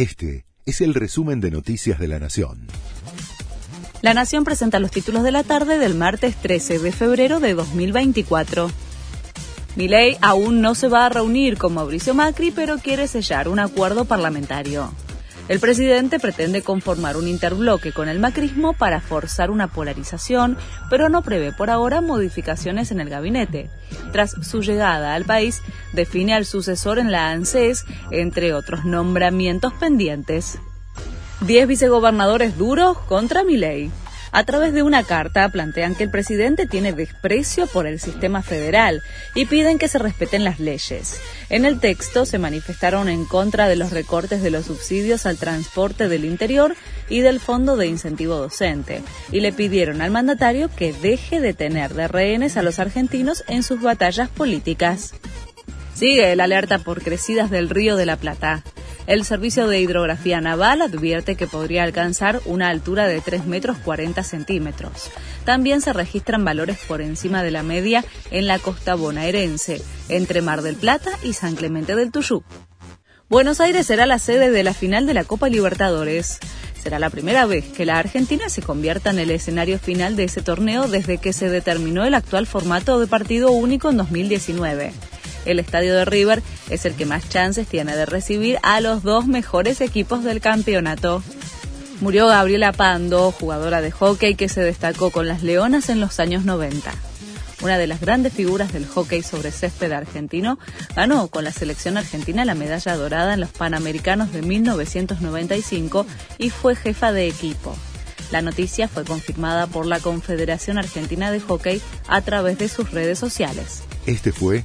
Este es el resumen de Noticias de la Nación. La Nación presenta los títulos de la tarde del martes 13 de febrero de 2024. Milei aún no se va a reunir con Mauricio Macri, pero quiere sellar un acuerdo parlamentario. El presidente pretende conformar un interbloque con el macrismo para forzar una polarización, pero no prevé por ahora modificaciones en el gabinete. Tras su llegada al país, define al sucesor en la ANSES, entre otros nombramientos pendientes. Diez vicegobernadores duros contra Milei. A través de una carta plantean que el presidente tiene desprecio por el sistema federal y piden que se respeten las leyes. En el texto se manifestaron en contra de los recortes de los subsidios al transporte del interior y del Fondo de Incentivo Docente y le pidieron al mandatario que deje de tener de rehenes a los argentinos en sus batallas políticas. Sigue el alerta por crecidas del río de la Plata. El Servicio de Hidrografía Naval advierte que podría alcanzar una altura de 3 metros 40 centímetros. También se registran valores por encima de la media en la costa bonaerense, entre Mar del Plata y San Clemente del Tuyú. Buenos Aires será la sede de la final de la Copa Libertadores. Será la primera vez que la Argentina se convierta en el escenario final de ese torneo desde que se determinó el actual formato de partido único en 2019 el estadio de River es el que más chances tiene de recibir a los dos mejores equipos del campeonato. Murió Gabriela Pando, jugadora de hockey que se destacó con las Leonas en los años 90. Una de las grandes figuras del hockey sobre césped argentino, ganó con la selección argentina la medalla dorada en los Panamericanos de 1995 y fue jefa de equipo. La noticia fue confirmada por la Confederación Argentina de Hockey a través de sus redes sociales. Este fue